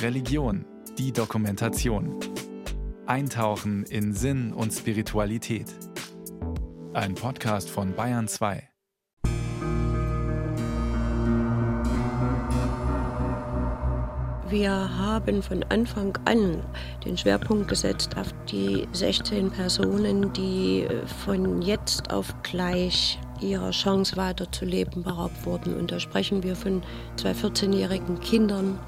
Religion, die Dokumentation. Eintauchen in Sinn und Spiritualität. Ein Podcast von Bayern 2. Wir haben von Anfang an den Schwerpunkt gesetzt auf die 16 Personen, die von jetzt auf gleich ihrer Chance weiterzuleben beraubt wurden. Und da sprechen wir von zwei 14-jährigen Kindern,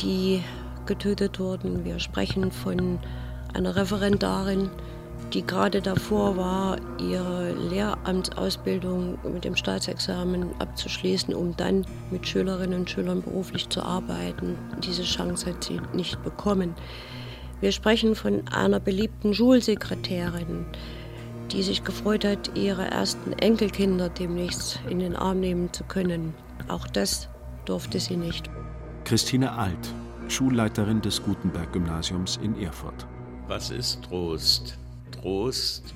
die getötet wurden. Wir sprechen von einer Referendarin, die gerade davor war, ihre Lehramtsausbildung mit dem Staatsexamen abzuschließen, um dann mit Schülerinnen und Schülern beruflich zu arbeiten. Diese Chance hat sie nicht bekommen. Wir sprechen von einer beliebten Schulsekretärin, die sich gefreut hat, ihre ersten Enkelkinder demnächst in den Arm nehmen zu können. Auch das durfte sie nicht. Christine Alt, Schulleiterin des Gutenberg-Gymnasiums in Erfurt. Was ist Trost? Trost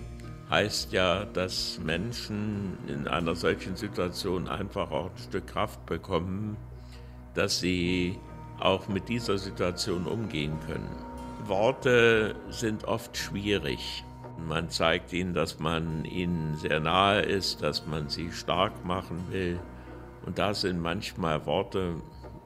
heißt ja, dass Menschen in einer solchen Situation einfach auch ein Stück Kraft bekommen, dass sie auch mit dieser Situation umgehen können. Worte sind oft schwierig. Man zeigt ihnen, dass man ihnen sehr nahe ist, dass man sie stark machen will. Und da sind manchmal Worte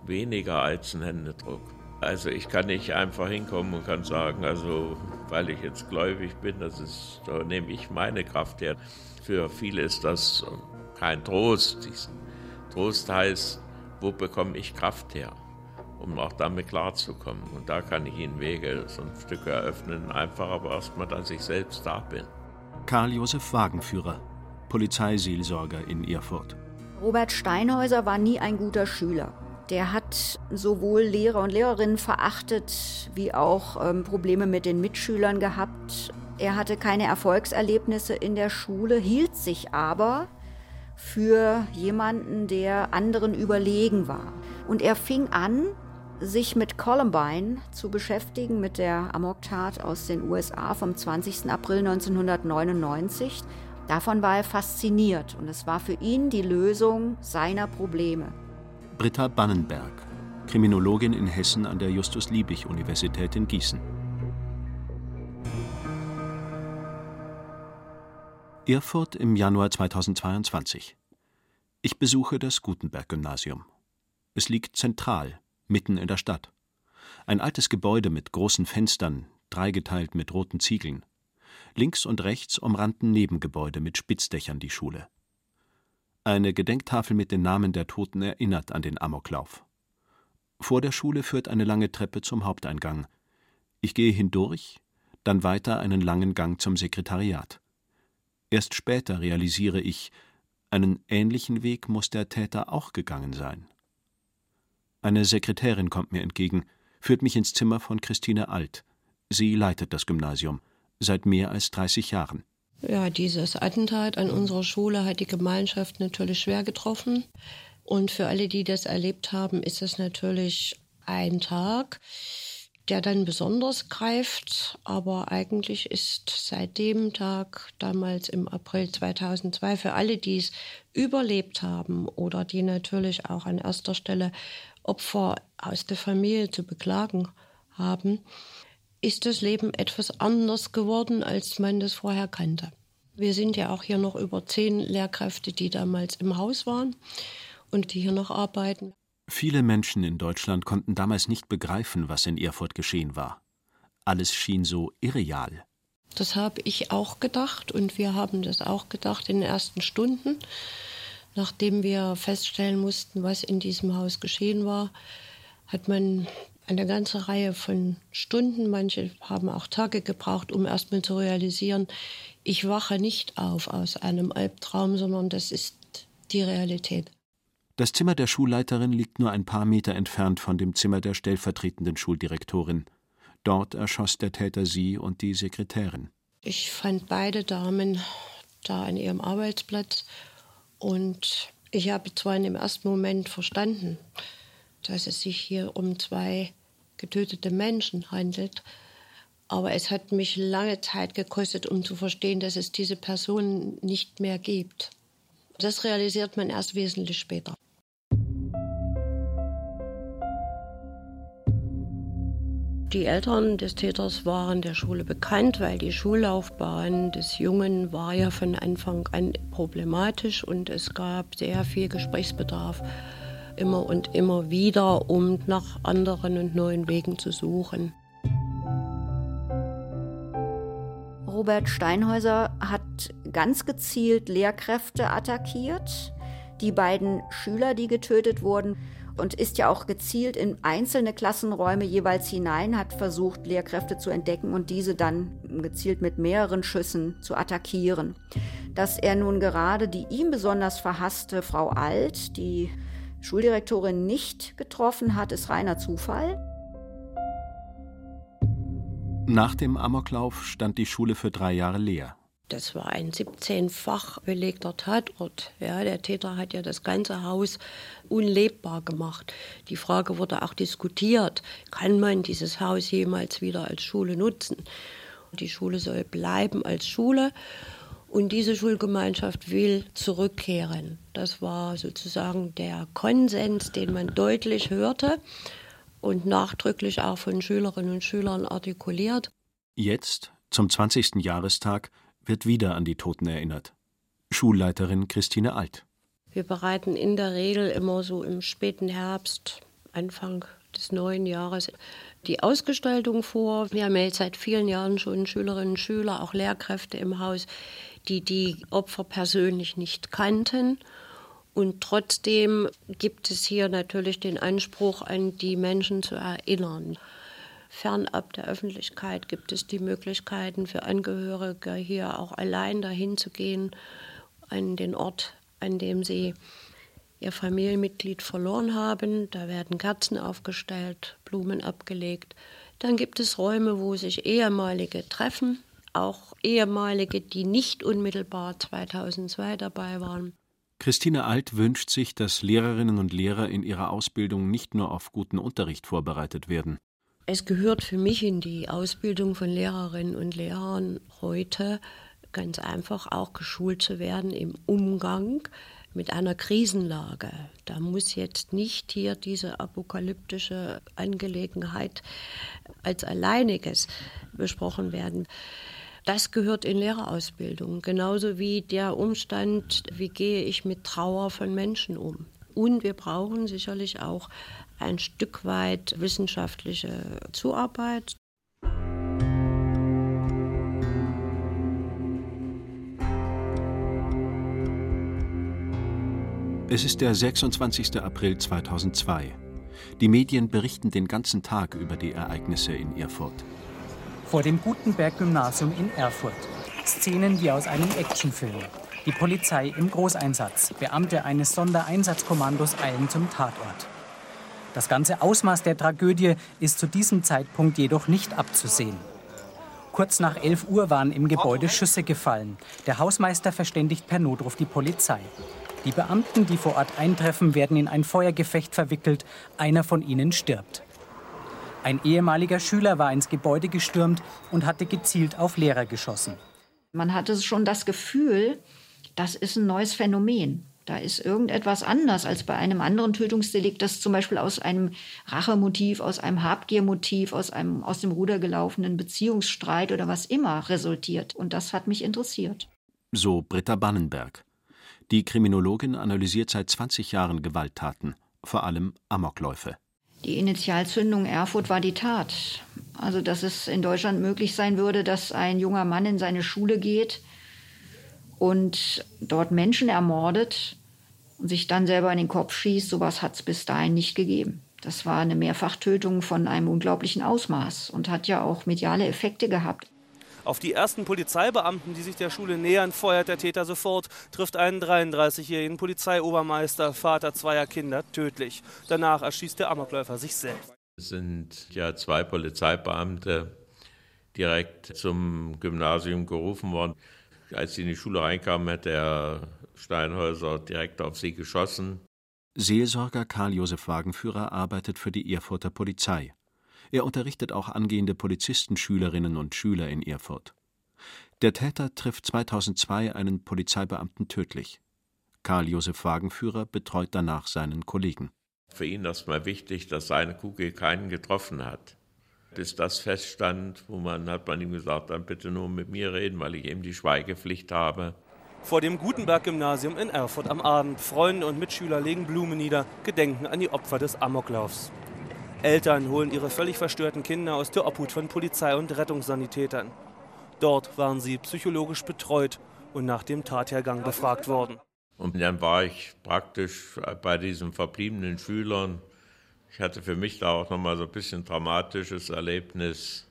weniger als ein Händedruck. Also ich kann nicht einfach hinkommen und kann sagen, also weil ich jetzt gläubig bin, das ist, da nehme ich meine Kraft her. Für viele ist das kein Trost. Trost heißt, wo bekomme ich Kraft her, um auch damit klarzukommen. Und da kann ich Ihnen Wege so ein Stück eröffnen, einfach aber erstmal, dass ich selbst da bin. Karl Josef Wagenführer, Polizeiseelsorger in Erfurt. Robert Steinhäuser war nie ein guter Schüler. Der hat sowohl Lehrer und Lehrerinnen verachtet, wie auch ähm, Probleme mit den Mitschülern gehabt. Er hatte keine Erfolgserlebnisse in der Schule, hielt sich aber für jemanden, der anderen überlegen war. Und er fing an, sich mit Columbine zu beschäftigen, mit der Amoktat aus den USA vom 20. April 1999. Davon war er fasziniert und es war für ihn die Lösung seiner Probleme. Britta Bannenberg, Kriminologin in Hessen an der Justus-Liebig-Universität in Gießen. Erfurt im Januar 2022. Ich besuche das Gutenberg-Gymnasium. Es liegt zentral, mitten in der Stadt. Ein altes Gebäude mit großen Fenstern, dreigeteilt mit roten Ziegeln. Links und rechts umrannten Nebengebäude mit Spitzdächern die Schule. Eine Gedenktafel mit den Namen der Toten erinnert an den Amoklauf. Vor der Schule führt eine lange Treppe zum Haupteingang. Ich gehe hindurch, dann weiter einen langen Gang zum Sekretariat. Erst später realisiere ich, einen ähnlichen Weg muss der Täter auch gegangen sein. Eine Sekretärin kommt mir entgegen, führt mich ins Zimmer von Christine Alt. Sie leitet das Gymnasium seit mehr als 30 Jahren. Ja, dieses Attentat an unserer Schule hat die Gemeinschaft natürlich schwer getroffen. Und für alle, die das erlebt haben, ist es natürlich ein Tag, der dann besonders greift. Aber eigentlich ist seit dem Tag, damals im April 2002, für alle, die es überlebt haben oder die natürlich auch an erster Stelle Opfer aus der Familie zu beklagen haben, ist das Leben etwas anders geworden, als man das vorher kannte. Wir sind ja auch hier noch über zehn Lehrkräfte, die damals im Haus waren und die hier noch arbeiten. Viele Menschen in Deutschland konnten damals nicht begreifen, was in Erfurt geschehen war. Alles schien so irreal. Das habe ich auch gedacht und wir haben das auch gedacht in den ersten Stunden, nachdem wir feststellen mussten, was in diesem Haus geschehen war, hat man eine ganze Reihe von Stunden, manche haben auch Tage gebraucht, um erstmal zu realisieren, ich wache nicht auf aus einem Albtraum, sondern das ist die Realität. Das Zimmer der Schulleiterin liegt nur ein paar Meter entfernt von dem Zimmer der stellvertretenden Schuldirektorin. Dort erschoss der Täter sie und die Sekretärin. Ich fand beide Damen da an ihrem Arbeitsplatz und ich habe zwar in dem ersten Moment verstanden, dass es sich hier um zwei getötete Menschen handelt. Aber es hat mich lange Zeit gekostet, um zu verstehen, dass es diese Person nicht mehr gibt. Das realisiert man erst wesentlich später. Die Eltern des Täters waren der Schule bekannt, weil die Schullaufbahn des Jungen war ja von Anfang an problematisch und es gab sehr viel Gesprächsbedarf immer und immer wieder, um nach anderen und neuen Wegen zu suchen. Robert Steinhäuser hat ganz gezielt Lehrkräfte attackiert, die beiden Schüler, die getötet wurden und ist ja auch gezielt in einzelne Klassenräume jeweils hinein, hat versucht, Lehrkräfte zu entdecken und diese dann gezielt mit mehreren Schüssen zu attackieren. Dass er nun gerade die ihm besonders verhasste Frau Alt, die Schuldirektorin, nicht getroffen hat, ist reiner Zufall. Nach dem Amoklauf stand die Schule für drei Jahre leer. Das war ein 17-fach belegter Tatort. Ja, der Täter hat ja das ganze Haus unlebbar gemacht. Die Frage wurde auch diskutiert, kann man dieses Haus jemals wieder als Schule nutzen? Die Schule soll bleiben als Schule und diese Schulgemeinschaft will zurückkehren. Das war sozusagen der Konsens, den man deutlich hörte und nachdrücklich auch von Schülerinnen und Schülern artikuliert. Jetzt, zum 20. Jahrestag, wird wieder an die Toten erinnert. Schulleiterin Christine Alt. Wir bereiten in der Regel immer so im späten Herbst, Anfang des neuen Jahres die Ausgestaltung vor. Wir haben jetzt seit vielen Jahren schon Schülerinnen und Schüler, auch Lehrkräfte im Haus, die die Opfer persönlich nicht kannten. Und trotzdem gibt es hier natürlich den Anspruch, an die Menschen zu erinnern. Fernab der Öffentlichkeit gibt es die Möglichkeiten für Angehörige hier auch allein dahin zu gehen an den Ort, an dem sie ihr Familienmitglied verloren haben. Da werden Kerzen aufgestellt, Blumen abgelegt. Dann gibt es Räume, wo sich ehemalige treffen, auch ehemalige, die nicht unmittelbar 2002 dabei waren. Christine Alt wünscht sich, dass Lehrerinnen und Lehrer in ihrer Ausbildung nicht nur auf guten Unterricht vorbereitet werden. Es gehört für mich in die Ausbildung von Lehrerinnen und Lehrern heute ganz einfach auch geschult zu werden im Umgang mit einer Krisenlage. Da muss jetzt nicht hier diese apokalyptische Angelegenheit als alleiniges besprochen werden. Das gehört in Lehrerausbildung, genauso wie der Umstand, wie gehe ich mit Trauer von Menschen um. Und wir brauchen sicherlich auch ein Stück weit wissenschaftliche Zuarbeit. Es ist der 26. April 2002. Die Medien berichten den ganzen Tag über die Ereignisse in Erfurt. Vor dem Gutenberg-Gymnasium in Erfurt. Szenen wie aus einem Actionfilm. Die Polizei im Großeinsatz. Beamte eines Sondereinsatzkommandos eilen zum Tatort. Das ganze Ausmaß der Tragödie ist zu diesem Zeitpunkt jedoch nicht abzusehen. Kurz nach 11 Uhr waren im Gebäude Schüsse gefallen. Der Hausmeister verständigt per Notruf die Polizei. Die Beamten, die vor Ort eintreffen, werden in ein Feuergefecht verwickelt. Einer von ihnen stirbt. Ein ehemaliger Schüler war ins Gebäude gestürmt und hatte gezielt auf Lehrer geschossen. Man hatte schon das Gefühl, das ist ein neues Phänomen. Da ist irgendetwas anders als bei einem anderen Tötungsdelikt, das zum Beispiel aus einem Rachemotiv, aus einem Habgiermotiv, aus einem aus dem Ruder gelaufenen Beziehungsstreit oder was immer resultiert. Und das hat mich interessiert. So Britta Bannenberg. Die Kriminologin analysiert seit 20 Jahren Gewalttaten, vor allem Amokläufe. Die Initialzündung Erfurt war die Tat. Also, dass es in Deutschland möglich sein würde, dass ein junger Mann in seine Schule geht und dort Menschen ermordet und sich dann selber in den Kopf schießt, sowas hat es bis dahin nicht gegeben. Das war eine Mehrfachtötung von einem unglaublichen Ausmaß und hat ja auch mediale Effekte gehabt. Auf die ersten Polizeibeamten, die sich der Schule nähern, feuert der Täter sofort, trifft einen 33-jährigen Polizeiobermeister, Vater zweier Kinder, tödlich. Danach erschießt der Amokläufer sich selbst. Es sind ja zwei Polizeibeamte direkt zum Gymnasium gerufen worden. Als sie in die Schule reinkamen, hat der Steinhäuser direkt auf sie geschossen. Seelsorger Karl Josef Wagenführer arbeitet für die Erfurter Polizei. Er unterrichtet auch angehende Polizistenschülerinnen und Schüler in Erfurt. Der Täter trifft 2002 einen Polizeibeamten tödlich. Karl Josef Wagenführer betreut danach seinen Kollegen. Für ihn ist mal wichtig, dass seine Kugel keinen getroffen hat. Bis das feststand, wo man hat man ihm gesagt, dann bitte nur mit mir reden, weil ich eben die Schweigepflicht habe. Vor dem Gutenberg-Gymnasium in Erfurt am Abend. Freunde und Mitschüler legen Blumen nieder, gedenken an die Opfer des Amoklaufs. Eltern holen ihre völlig verstörten Kinder aus der Obhut von Polizei und Rettungssanitätern. Dort waren sie psychologisch betreut und nach dem Tathergang befragt worden. Und dann war ich praktisch bei diesen verbliebenen Schülern. Ich hatte für mich da auch nochmal so ein bisschen dramatisches Erlebnis.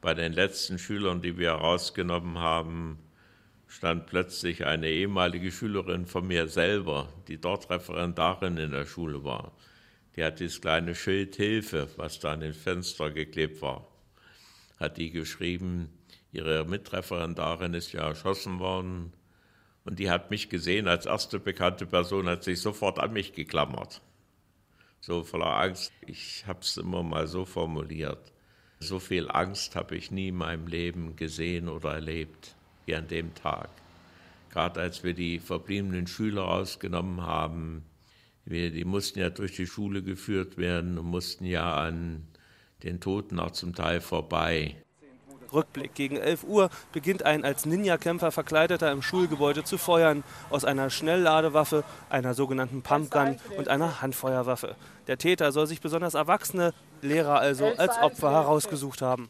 Bei den letzten Schülern, die wir rausgenommen haben, stand plötzlich eine ehemalige Schülerin von mir selber, die dort Referendarin in der Schule war. Die hat dieses kleine Schild Hilfe, was da an den Fenster geklebt war, hat die geschrieben, ihre Mitreferendarin ist ja erschossen worden und die hat mich gesehen als erste bekannte Person, hat sich sofort an mich geklammert. So voller Angst. Ich habe es immer mal so formuliert. So viel Angst habe ich nie in meinem Leben gesehen oder erlebt wie an dem Tag. Gerade als wir die verbliebenen Schüler ausgenommen haben, wir, die mussten ja durch die Schule geführt werden und mussten ja an den Toten auch zum Teil vorbei. Rückblick. Gegen 11 Uhr beginnt ein als Ninja-Kämpfer verkleideter im Schulgebäude zu feuern. Aus einer Schnellladewaffe, einer sogenannten Pumpgun und einer Handfeuerwaffe. Der Täter soll sich besonders erwachsene Lehrer also als Opfer herausgesucht haben.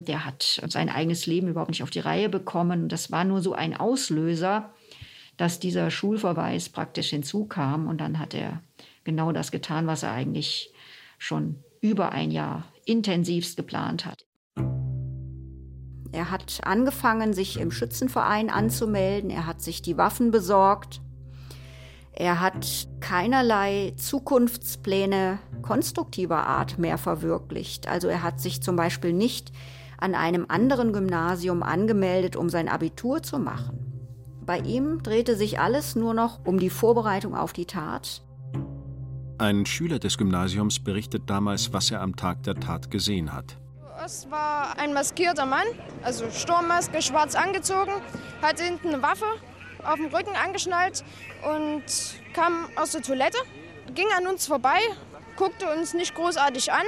Der hat sein eigenes Leben überhaupt nicht auf die Reihe bekommen. Das war nur so ein Auslöser, dass dieser Schulverweis praktisch hinzukam. Und dann hat er genau das getan, was er eigentlich schon über ein Jahr intensivst geplant hat. Er hat angefangen, sich im Schützenverein anzumelden. Er hat sich die Waffen besorgt. Er hat keinerlei Zukunftspläne konstruktiver Art mehr verwirklicht. Also er hat sich zum Beispiel nicht an einem anderen Gymnasium angemeldet, um sein Abitur zu machen. Bei ihm drehte sich alles nur noch um die Vorbereitung auf die Tat. Ein Schüler des Gymnasiums berichtet damals, was er am Tag der Tat gesehen hat. Es war ein maskierter Mann, also Sturmmaske, schwarz angezogen, hatte hinten eine Waffe auf dem Rücken angeschnallt und kam aus der Toilette, ging an uns vorbei, guckte uns nicht großartig an,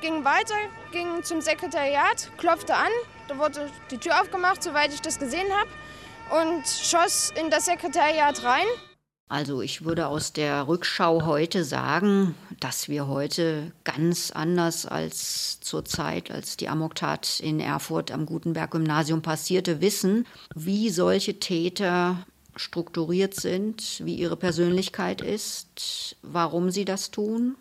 ging weiter, ging zum Sekretariat, klopfte an, da wurde die Tür aufgemacht, soweit ich das gesehen habe, und schoss in das Sekretariat rein. Also ich würde aus der Rückschau heute sagen, dass wir heute ganz anders als zur Zeit, als die Amoktat in Erfurt am Gutenberg-Gymnasium passierte, wissen, wie solche Täter strukturiert sind, wie ihre Persönlichkeit ist, warum sie das tun,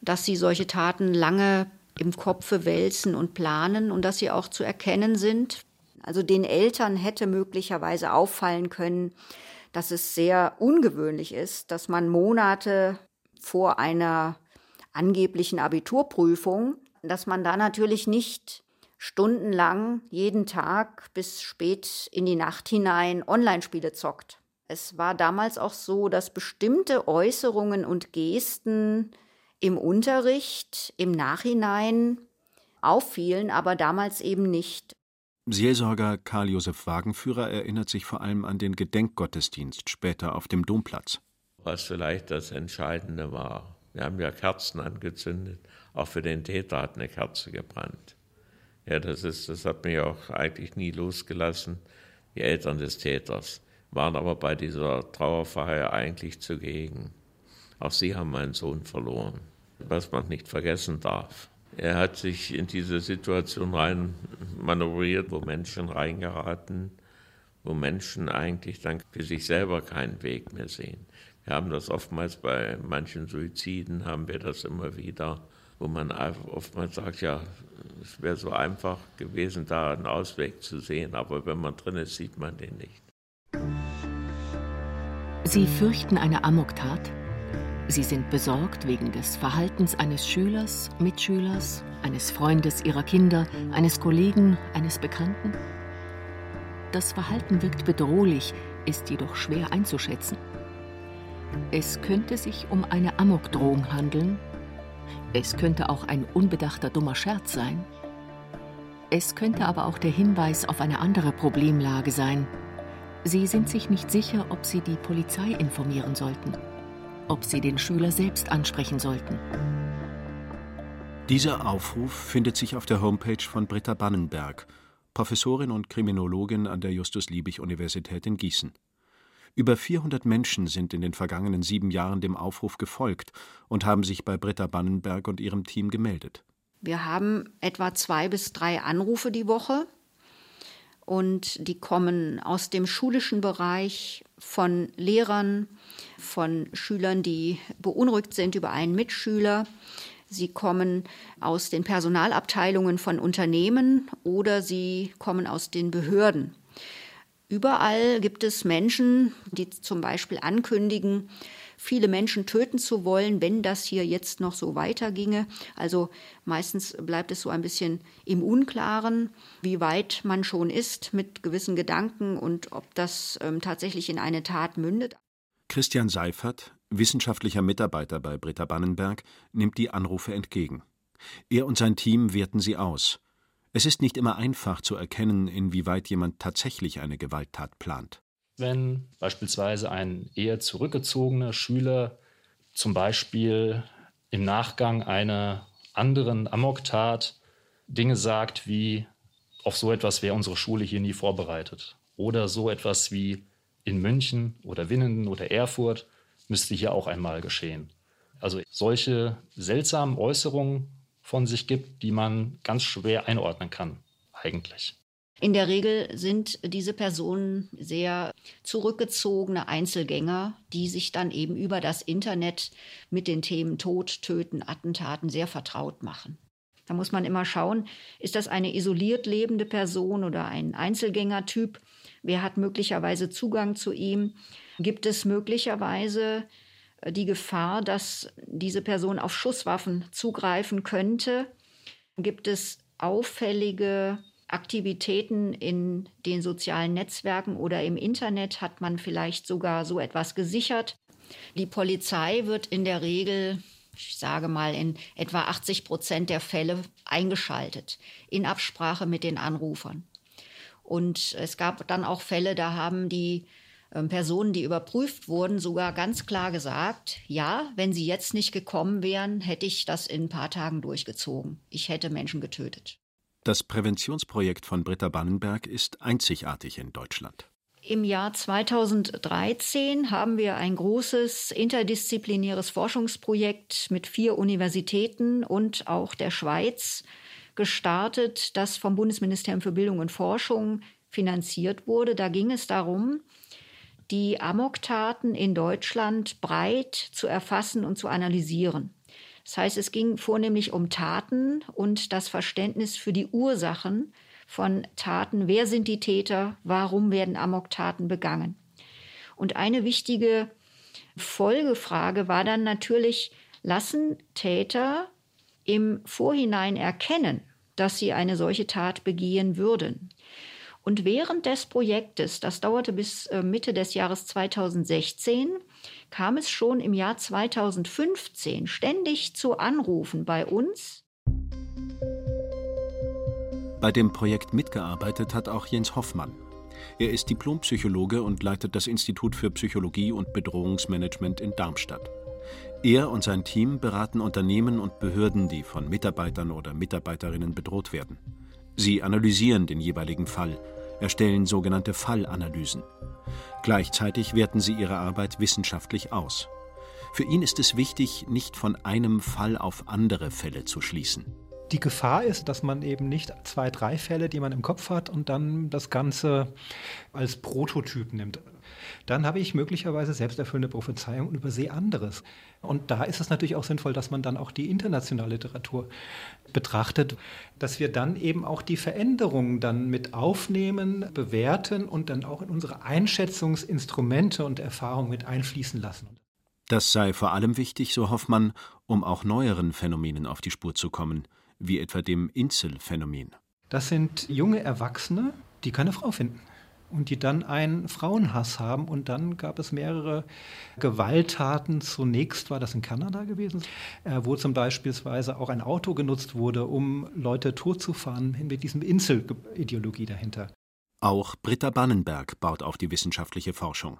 dass sie solche Taten lange im Kopfe wälzen und planen und dass sie auch zu erkennen sind. Also den Eltern hätte möglicherweise auffallen können, dass es sehr ungewöhnlich ist, dass man Monate vor einer angeblichen Abiturprüfung, dass man da natürlich nicht stundenlang jeden Tag bis spät in die Nacht hinein Online-Spiele zockt. Es war damals auch so, dass bestimmte Äußerungen und Gesten im Unterricht im Nachhinein auffielen, aber damals eben nicht. Seelsorger Karl Josef Wagenführer erinnert sich vor allem an den Gedenkgottesdienst später auf dem Domplatz. Was vielleicht das Entscheidende war. Wir haben ja Kerzen angezündet. Auch für den Täter hat eine Kerze gebrannt. Ja, das, ist, das hat mich auch eigentlich nie losgelassen. Die Eltern des Täters waren aber bei dieser Trauerfeier eigentlich zugegen. Auch sie haben meinen Sohn verloren, was man nicht vergessen darf. Er hat sich in diese Situation rein manövriert, wo Menschen reingeraten, wo Menschen eigentlich dann für sich selber keinen Weg mehr sehen. Wir haben das oftmals bei manchen Suiziden, haben wir das immer wieder, wo man oftmals sagt, ja, es wäre so einfach gewesen, da einen Ausweg zu sehen, aber wenn man drin ist, sieht man den nicht. Sie fürchten eine Amoktat? Sie sind besorgt wegen des Verhaltens eines Schülers, Mitschülers, eines Freundes ihrer Kinder, eines Kollegen, eines Bekannten? Das Verhalten wirkt bedrohlich, ist jedoch schwer einzuschätzen. Es könnte sich um eine Amokdrohung handeln. Es könnte auch ein unbedachter dummer Scherz sein. Es könnte aber auch der Hinweis auf eine andere Problemlage sein. Sie sind sich nicht sicher, ob sie die Polizei informieren sollten ob sie den Schüler selbst ansprechen sollten. Dieser Aufruf findet sich auf der Homepage von Britta Bannenberg, Professorin und Kriminologin an der Justus-Liebig-Universität in Gießen. Über 400 Menschen sind in den vergangenen sieben Jahren dem Aufruf gefolgt und haben sich bei Britta Bannenberg und ihrem Team gemeldet. Wir haben etwa zwei bis drei Anrufe die Woche und die kommen aus dem schulischen Bereich von Lehrern, von Schülern, die beunruhigt sind über einen Mitschüler, Sie kommen aus den Personalabteilungen von Unternehmen oder sie kommen aus den Behörden. Überall gibt es Menschen, die zum Beispiel ankündigen, viele Menschen töten zu wollen, wenn das hier jetzt noch so weiterginge. Also meistens bleibt es so ein bisschen im Unklaren, wie weit man schon ist mit gewissen Gedanken und ob das ähm, tatsächlich in eine Tat mündet. Christian Seifert, wissenschaftlicher Mitarbeiter bei Britta Bannenberg, nimmt die Anrufe entgegen. Er und sein Team werten sie aus. Es ist nicht immer einfach zu erkennen, inwieweit jemand tatsächlich eine Gewalttat plant. Wenn beispielsweise ein eher zurückgezogener Schüler zum Beispiel im Nachgang einer anderen Amoktat Dinge sagt wie, auf so etwas wäre unsere Schule hier nie vorbereitet. Oder so etwas wie, in München oder Winnenden oder Erfurt müsste hier auch einmal geschehen. Also solche seltsamen Äußerungen von sich gibt, die man ganz schwer einordnen kann, eigentlich. In der Regel sind diese Personen sehr zurückgezogene Einzelgänger, die sich dann eben über das Internet mit den Themen Tod, Töten, Attentaten sehr vertraut machen. Da muss man immer schauen, ist das eine isoliert lebende Person oder ein Einzelgängertyp? Wer hat möglicherweise Zugang zu ihm? Gibt es möglicherweise äh, die Gefahr, dass diese Person auf Schusswaffen zugreifen könnte? Gibt es auffällige Aktivitäten in den sozialen Netzwerken oder im Internet? Hat man vielleicht sogar so etwas gesichert? Die Polizei wird in der Regel, ich sage mal, in etwa 80 Prozent der Fälle eingeschaltet, in Absprache mit den Anrufern. Und es gab dann auch Fälle, da haben die ähm, Personen, die überprüft wurden, sogar ganz klar gesagt, ja, wenn sie jetzt nicht gekommen wären, hätte ich das in ein paar Tagen durchgezogen. Ich hätte Menschen getötet. Das Präventionsprojekt von Britta Bannenberg ist einzigartig in Deutschland. Im Jahr 2013 haben wir ein großes interdisziplinäres Forschungsprojekt mit vier Universitäten und auch der Schweiz gestartet, das vom Bundesministerium für Bildung und Forschung finanziert wurde. Da ging es darum, die Amoktaten in Deutschland breit zu erfassen und zu analysieren. Das heißt, es ging vornehmlich um Taten und das Verständnis für die Ursachen von Taten. Wer sind die Täter? Warum werden Amoktaten begangen? Und eine wichtige Folgefrage war dann natürlich, lassen Täter im Vorhinein erkennen, dass sie eine solche Tat begehen würden. Und während des Projektes, das dauerte bis äh, Mitte des Jahres 2016, kam es schon im Jahr 2015 ständig zu Anrufen bei uns. Bei dem Projekt mitgearbeitet hat auch Jens Hoffmann. Er ist Diplompsychologe und leitet das Institut für Psychologie und Bedrohungsmanagement in Darmstadt. Er und sein Team beraten Unternehmen und Behörden, die von Mitarbeitern oder Mitarbeiterinnen bedroht werden. Sie analysieren den jeweiligen Fall, erstellen sogenannte Fallanalysen. Gleichzeitig werten sie ihre Arbeit wissenschaftlich aus. Für ihn ist es wichtig, nicht von einem Fall auf andere Fälle zu schließen. Die Gefahr ist, dass man eben nicht zwei, drei Fälle, die man im Kopf hat, und dann das Ganze als Prototyp nimmt dann habe ich möglicherweise selbsterfüllende Prophezeiung und übersehe anderes. Und da ist es natürlich auch sinnvoll, dass man dann auch die internationale Literatur betrachtet, dass wir dann eben auch die Veränderungen dann mit aufnehmen, bewerten und dann auch in unsere Einschätzungsinstrumente und Erfahrungen mit einfließen lassen. Das sei vor allem wichtig, so Hoffmann, um auch neueren Phänomenen auf die Spur zu kommen, wie etwa dem Inselphänomen. Das sind junge Erwachsene, die keine Frau finden und die dann einen Frauenhass haben. Und dann gab es mehrere Gewalttaten. Zunächst war das in Kanada gewesen, äh, wo zum Beispiel auch ein Auto genutzt wurde, um Leute totzufahren, mit diesem Inselideologie dahinter. Auch Britta Bannenberg baut auf die wissenschaftliche Forschung.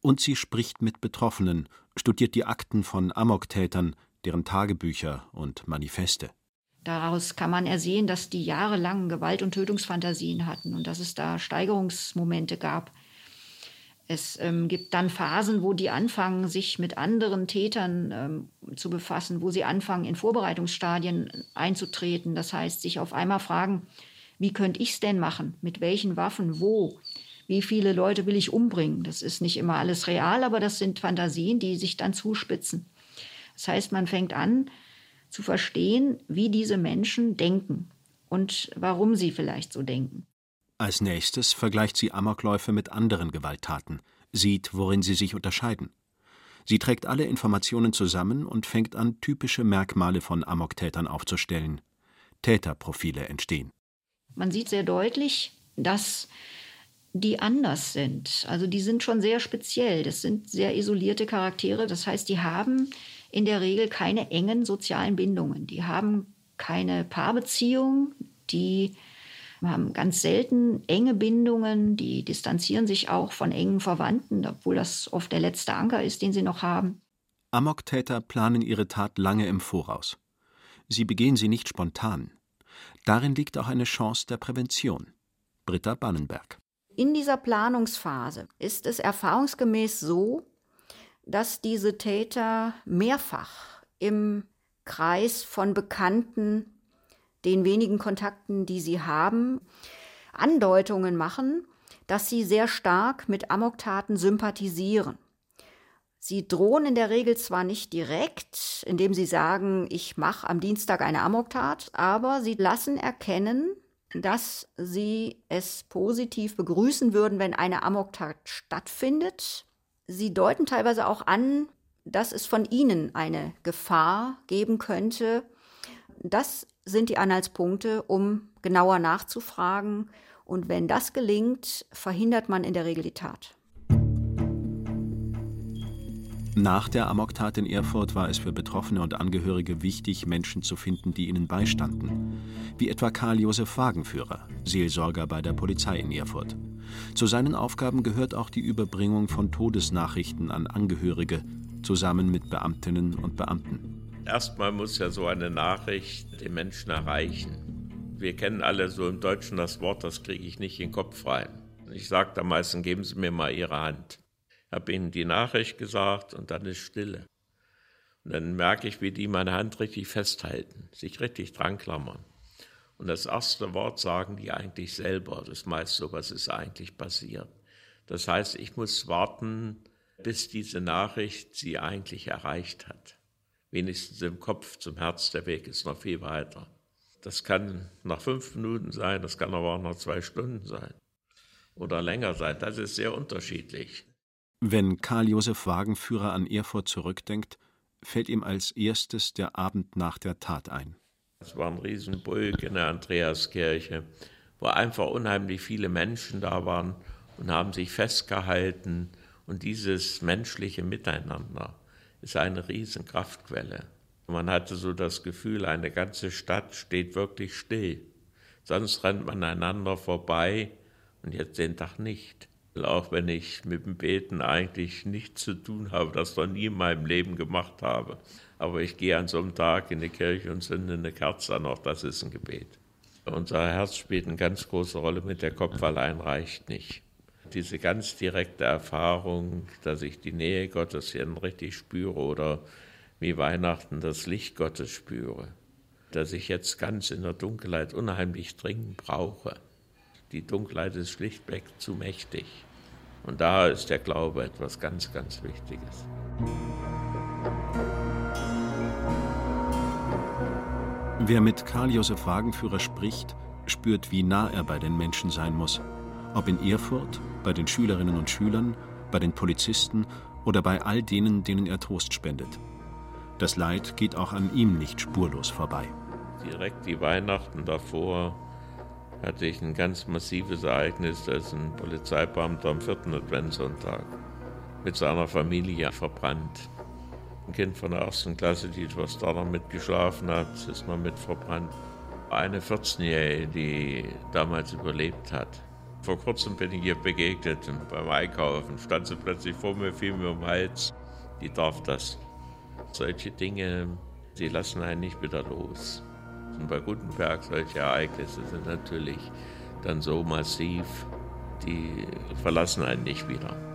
Und sie spricht mit Betroffenen, studiert die Akten von Amoktätern, deren Tagebücher und Manifeste. Daraus kann man ersehen, dass die jahrelang Gewalt- und Tötungsfantasien hatten und dass es da Steigerungsmomente gab. Es ähm, gibt dann Phasen, wo die anfangen, sich mit anderen Tätern ähm, zu befassen, wo sie anfangen, in Vorbereitungsstadien einzutreten. Das heißt, sich auf einmal fragen, wie könnte ich es denn machen? Mit welchen Waffen? Wo? Wie viele Leute will ich umbringen? Das ist nicht immer alles real, aber das sind Fantasien, die sich dann zuspitzen. Das heißt, man fängt an zu verstehen, wie diese Menschen denken und warum sie vielleicht so denken. Als nächstes vergleicht sie Amokläufe mit anderen Gewalttaten, sieht, worin sie sich unterscheiden. Sie trägt alle Informationen zusammen und fängt an, typische Merkmale von Amoktätern aufzustellen. Täterprofile entstehen. Man sieht sehr deutlich, dass die anders sind. Also die sind schon sehr speziell. Das sind sehr isolierte Charaktere. Das heißt, die haben in der Regel keine engen sozialen Bindungen. Die haben keine Paarbeziehung. Die haben ganz selten enge Bindungen. Die distanzieren sich auch von engen Verwandten, obwohl das oft der letzte Anker ist, den sie noch haben. Amoktäter planen ihre Tat lange im Voraus. Sie begehen sie nicht spontan. Darin liegt auch eine Chance der Prävention. Britta Bannenberg. In dieser Planungsphase ist es erfahrungsgemäß so, dass diese Täter mehrfach im Kreis von Bekannten, den wenigen Kontakten, die sie haben, Andeutungen machen, dass sie sehr stark mit Amoktaten sympathisieren. Sie drohen in der Regel zwar nicht direkt, indem sie sagen, ich mache am Dienstag eine Amoktat, aber sie lassen erkennen, dass sie es positiv begrüßen würden, wenn eine Amoktat stattfindet. Sie deuten teilweise auch an, dass es von ihnen eine Gefahr geben könnte. Das sind die Anhaltspunkte, um genauer nachzufragen. Und wenn das gelingt, verhindert man in der Regel die Tat. Nach der Amoktat in Erfurt war es für Betroffene und Angehörige wichtig, Menschen zu finden, die ihnen beistanden. Wie etwa Karl Josef Wagenführer, Seelsorger bei der Polizei in Erfurt. Zu seinen Aufgaben gehört auch die Überbringung von Todesnachrichten an Angehörige, zusammen mit Beamtinnen und Beamten. Erstmal muss ja so eine Nachricht den Menschen erreichen. Wir kennen alle so im Deutschen das Wort, das kriege ich nicht in den Kopf rein. Ich sage da meistens, geben Sie mir mal Ihre Hand habe ihnen die Nachricht gesagt und dann ist Stille. Und dann merke ich, wie die meine Hand richtig festhalten, sich richtig dran klammern. Und das erste Wort sagen die eigentlich selber. Das meist so, was ist eigentlich passiert. Das heißt, ich muss warten, bis diese Nachricht sie eigentlich erreicht hat. Wenigstens im Kopf zum Herz, der Weg ist noch viel weiter. Das kann nach fünf Minuten sein, das kann aber auch nach zwei Stunden sein oder länger sein. Das ist sehr unterschiedlich. Wenn Karl Josef Wagenführer an Erfurt zurückdenkt, fällt ihm als erstes der Abend nach der Tat ein. Es war ein Riesenbulk in der Andreaskirche, wo einfach unheimlich viele Menschen da waren und haben sich festgehalten. Und dieses menschliche Miteinander ist eine Riesenkraftquelle. Man hatte so das Gefühl, eine ganze Stadt steht wirklich still. Sonst rennt man einander vorbei und jetzt den Tag nicht auch wenn ich mit dem Beten eigentlich nichts zu tun habe, das noch nie in meinem Leben gemacht habe. Aber ich gehe an so einem Tag in die Kirche und zünde eine Kerze an, auch das ist ein Gebet. Unser Herz spielt eine ganz große Rolle mit der Kopf allein reicht nicht. Diese ganz direkte Erfahrung, dass ich die Nähe Gottes hier richtig spüre oder wie Weihnachten das Licht Gottes spüre, dass ich jetzt ganz in der Dunkelheit unheimlich dringend brauche. Die Dunkelheit ist schlichtweg zu mächtig. Und da ist der Glaube etwas ganz, ganz Wichtiges. Wer mit Karl Josef Wagenführer spricht, spürt, wie nah er bei den Menschen sein muss. Ob in Erfurt, bei den Schülerinnen und Schülern, bei den Polizisten oder bei all denen, denen er Trost spendet. Das Leid geht auch an ihm nicht spurlos vorbei. Direkt die Weihnachten davor hatte ich ein ganz massives Ereignis, ist ein Polizeibeamter am vierten Adventssonntag mit seiner Familie verbrannt. Ein Kind von der ersten Klasse, die etwas da noch mitgeschlafen hat, ist noch mit verbrannt. Eine 14-Jährige, die damals überlebt hat. Vor kurzem bin ich ihr begegnet beim Einkaufen, stand sie plötzlich vor mir, fiel mir um den Hals. Die darf das. Solche Dinge, die lassen einen nicht wieder los. Und bei Gutenberg solche Ereignisse sind natürlich dann so massiv, die verlassen einen nicht wieder.